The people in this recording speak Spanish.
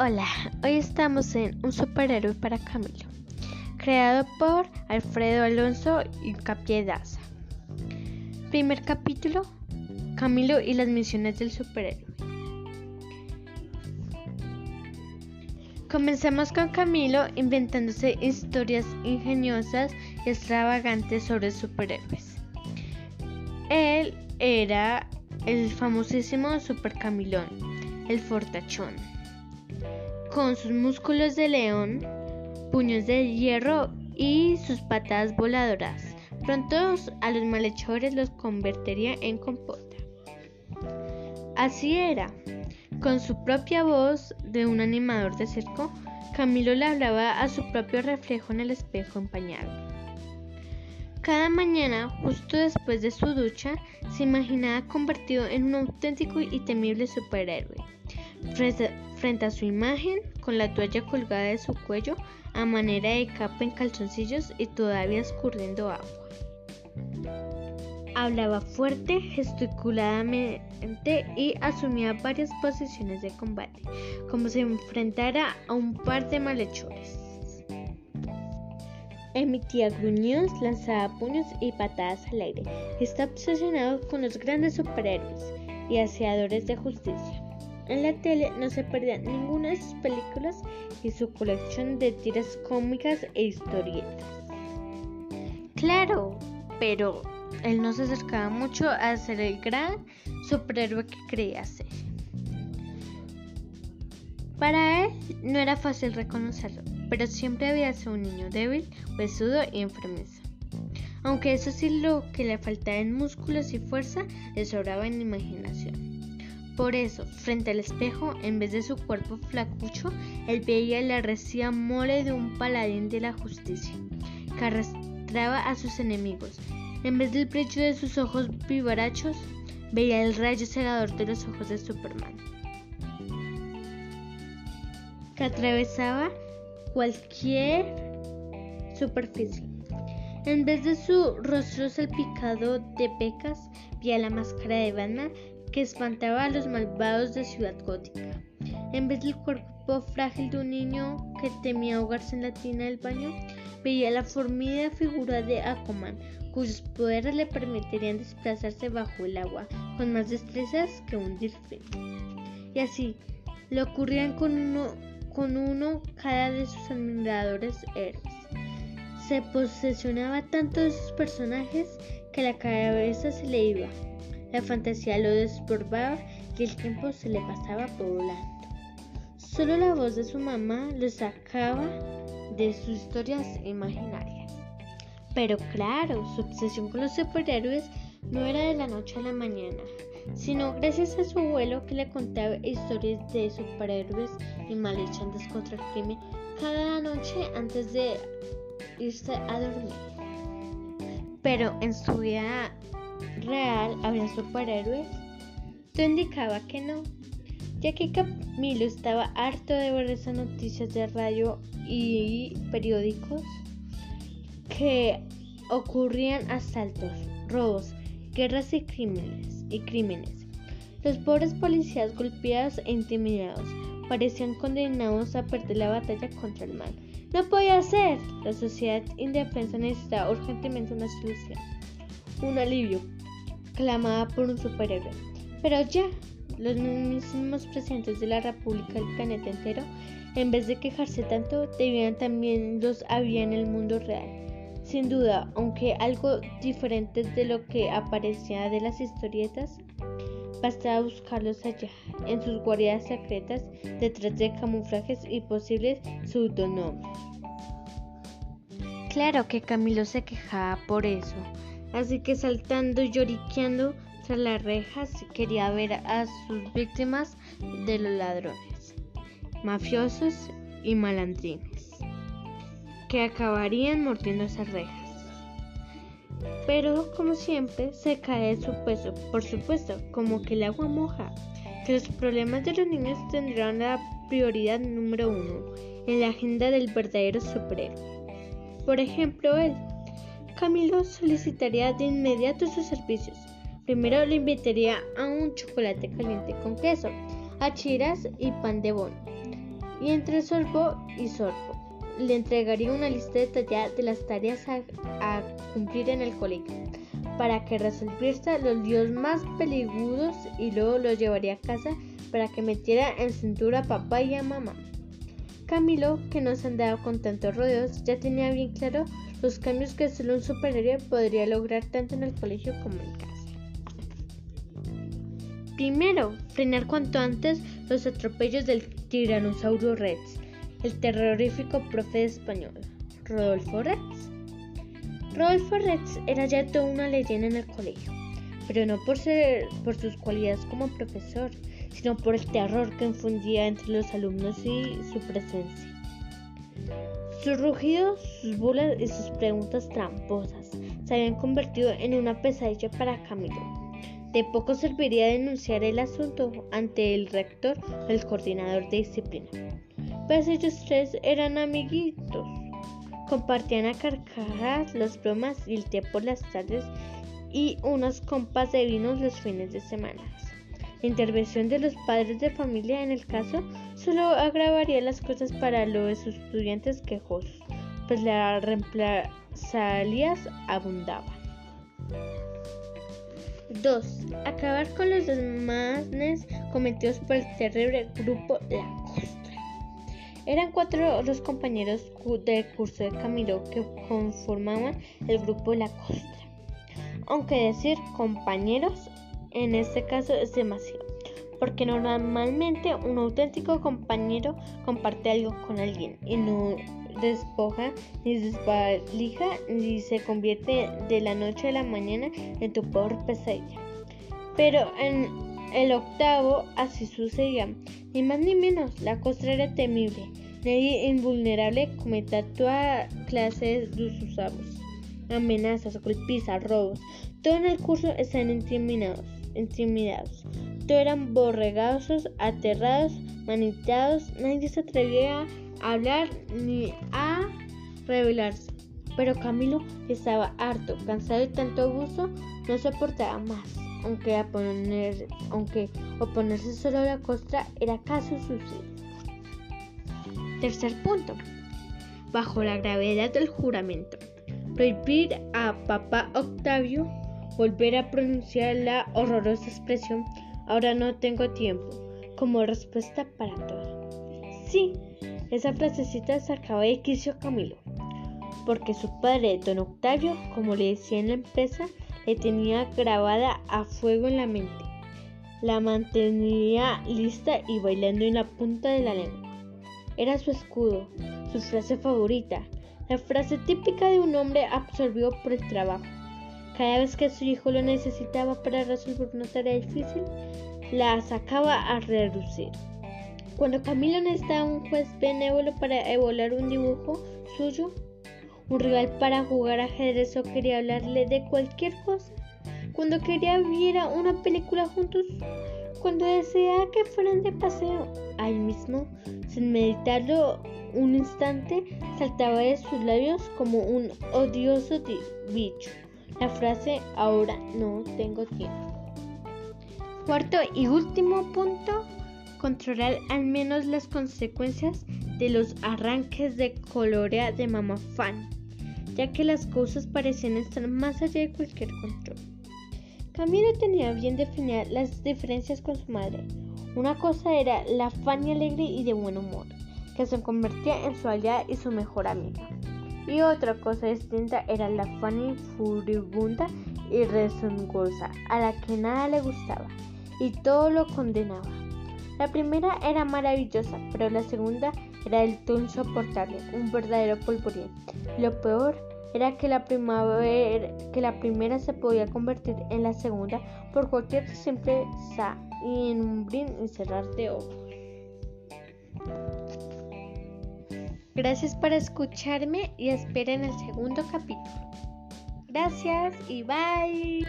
Hola, hoy estamos en Un superhéroe para Camilo, creado por Alfredo Alonso y Capiedaza. Primer capítulo, Camilo y las misiones del superhéroe. Comenzamos con Camilo inventándose historias ingeniosas y extravagantes sobre superhéroes. Él era el famosísimo Super Camilón, el fortachón con sus músculos de león, puños de hierro y sus patadas voladoras. Pronto a los malhechores los convertiría en compota. Así era. Con su propia voz de un animador de circo, Camilo le hablaba a su propio reflejo en el espejo empañado. Cada mañana, justo después de su ducha, se imaginaba convertido en un auténtico y temible superhéroe frente a su imagen, con la toalla colgada de su cuello a manera de capa en calzoncillos y todavía escurriendo agua. Hablaba fuerte, gesticuladamente y asumía varias posiciones de combate, como si enfrentara a un par de malhechores. Emitía gruñidos, lanzaba puños y patadas al aire. Está obsesionado con los grandes superhéroes y aseadores de justicia. En la tele no se perdía ninguna de sus películas y su colección de tiras cómicas e historietas. Claro, pero él no se acercaba mucho a ser el gran superhéroe que creía ser. Para él no era fácil reconocerlo, pero siempre había sido un niño débil, huesudo y enfermizo. Aunque eso sí lo que le faltaba en músculos y fuerza, le sobraba en imaginación. Por eso, frente al espejo, en vez de su cuerpo flacucho, él veía la recia mole de un paladín de la justicia, que arrastraba a sus enemigos. En vez del brillo de sus ojos vivarachos, veía el rayo cegador de los ojos de Superman, que atravesaba cualquier superficie. En vez de su rostro salpicado de pecas, veía la máscara de Batman que espantaba a los malvados de Ciudad Gótica. En vez del cuerpo frágil de un niño que temía ahogarse en la tina del baño, veía la formida figura de Aquaman, cuyos poderes le permitirían desplazarse bajo el agua con más destrezas que un delfín. Y así, le ocurrían con uno, con uno cada de sus admiradores héroes. Se posesionaba tanto de sus personajes que la cabeza se le iba la fantasía lo desbordaba y el tiempo se le pasaba volando. Solo la voz de su mamá lo sacaba de sus historias imaginarias. Pero claro, su obsesión con los superhéroes no era de la noche a la mañana, sino gracias a su abuelo que le contaba historias de superhéroes y malhechantes contra el crimen cada noche antes de irse a dormir. Pero en su vida real había superhéroes? Todo indicaba que no, ya que Camilo estaba harto de ver esas noticias de radio y periódicos que ocurrían asaltos, robos, guerras y crímenes, y crímenes. Los pobres policías golpeados e intimidados parecían condenados a perder la batalla contra el mal. No podía ser. La sociedad indefensa necesitaba urgentemente una solución un alivio, clamada por un superhéroe. Pero ya, los mismos presidentes de la República del planeta entero, en vez de quejarse tanto, debían también los había en el mundo real. Sin duda, aunque algo diferente de lo que aparecía de las historietas, bastaba buscarlos allá, en sus guaridas secretas, detrás de camuflajes y posibles pseudónimos. Claro que Camilo se quejaba por eso, Así que saltando y lloriqueando tras las rejas quería ver a sus víctimas de los ladrones, mafiosos y malandrines, que acabarían mordiendo esas rejas. Pero como siempre se cae de su peso, por supuesto, como que el agua moja, que los problemas de los niños tendrán la prioridad número uno en la agenda del verdadero superhéroe. Por ejemplo, él Camilo solicitaría de inmediato sus servicios. Primero le invitaría a un chocolate caliente con queso, a chiras y pan de bono. y entre sorbo y sorbo le entregaría una lista detallada de las tareas a, cumplir en el colegio para que resolviera los líos más peligrosos y luego los llevaría a casa para que metiera en cintura a papá y a mamá. Camilo, que no se andaba con tantos rodeos, ya tenía bien claro los cambios que solo un superhéroe podría lograr tanto en el colegio como en casa. Primero, frenar cuanto antes los atropellos del tiranosaurio Rex, el terrorífico profe español, Rodolfo Rex. Rodolfo Rex era ya toda una leyenda en el colegio, pero no por, ser, por sus cualidades como profesor, sino por el terror que infundía entre los alumnos y su presencia. Sus rugidos, sus bulas y sus preguntas tramposas se habían convertido en una pesadilla para Camilo de poco serviría denunciar el asunto ante el rector o el coordinador de disciplina. Pues ellos tres eran amiguitos. Compartían a carcajadas las bromas y el té por las tardes y unas compas de vinos los fines de semana. La intervención de los padres de familia en el caso solo agravaría las cosas para los estudiantes quejosos, pues las reemplazalías abundaban. 2. Acabar con los desmanes cometidos por el terrible grupo La Costra. Eran cuatro los compañeros del curso de Camilo que conformaban el grupo La Costra. Aunque decir compañeros en este caso es demasiado, porque normalmente un auténtico compañero comparte algo con alguien y no despoja ni desvalija ni se convierte de la noche a la mañana en tu peor pesadilla. Pero en el octavo así sucedía, ni más ni menos, la costra era temible, nadie invulnerable cometía toda clase de usados, amenazas, golpizas, robos, todo en el curso estaban intimidados, intimidados, todos eran borregados, aterrados, manitados, nadie se atrevía a hablar ni a revelarse. Pero Camilo estaba harto, cansado de tanto abuso, no soportaba más, aunque, aunque oponerse solo a la costra era casi suicidio. Tercer punto. Bajo la gravedad del juramento. Prohibir a papá Octavio volver a pronunciar la horrorosa expresión ahora no tengo tiempo como respuesta para todo. Sí, esa frasecita sacaba de quicio Camilo, porque su padre, don Octavio, como le decía en la empresa, le tenía grabada a fuego en la mente. La mantenía lista y bailando en la punta de la lengua. Era su escudo, su frase favorita, la frase típica de un hombre absorbido por el trabajo. Cada vez que su hijo lo necesitaba para resolver una tarea difícil, la sacaba a reducir. Cuando Camilo necesitaba un juez benévolo para evaluar un dibujo suyo, un rival para jugar ajedrez o quería hablarle de cualquier cosa, cuando quería viera una película juntos, cuando deseaba que fueran de paseo, ahí mismo, sin meditarlo un instante, saltaba de sus labios como un odioso bicho. La frase ahora no tengo tiempo. Cuarto y último punto controlar al menos las consecuencias de los arranques de colorea de Mamá Fan, ya que las cosas parecían estar más allá de cualquier control. Camilo tenía bien definidas las diferencias con su madre. Una cosa era la Fanny alegre y de buen humor, que se convertía en su aliada y su mejor amiga. Y otra cosa distinta era la Fanny furibunda y rezongosa, a la que nada le gustaba y todo lo condenaba. La primera era maravillosa, pero la segunda era del todo insoportable, un verdadero polvorín. Lo peor era que la, primavera, que la primera se podía convertir en la segunda por cualquier simpleza y en un brin y cerrar de ojos. Gracias por escucharme y esperen el segundo capítulo. Gracias y bye.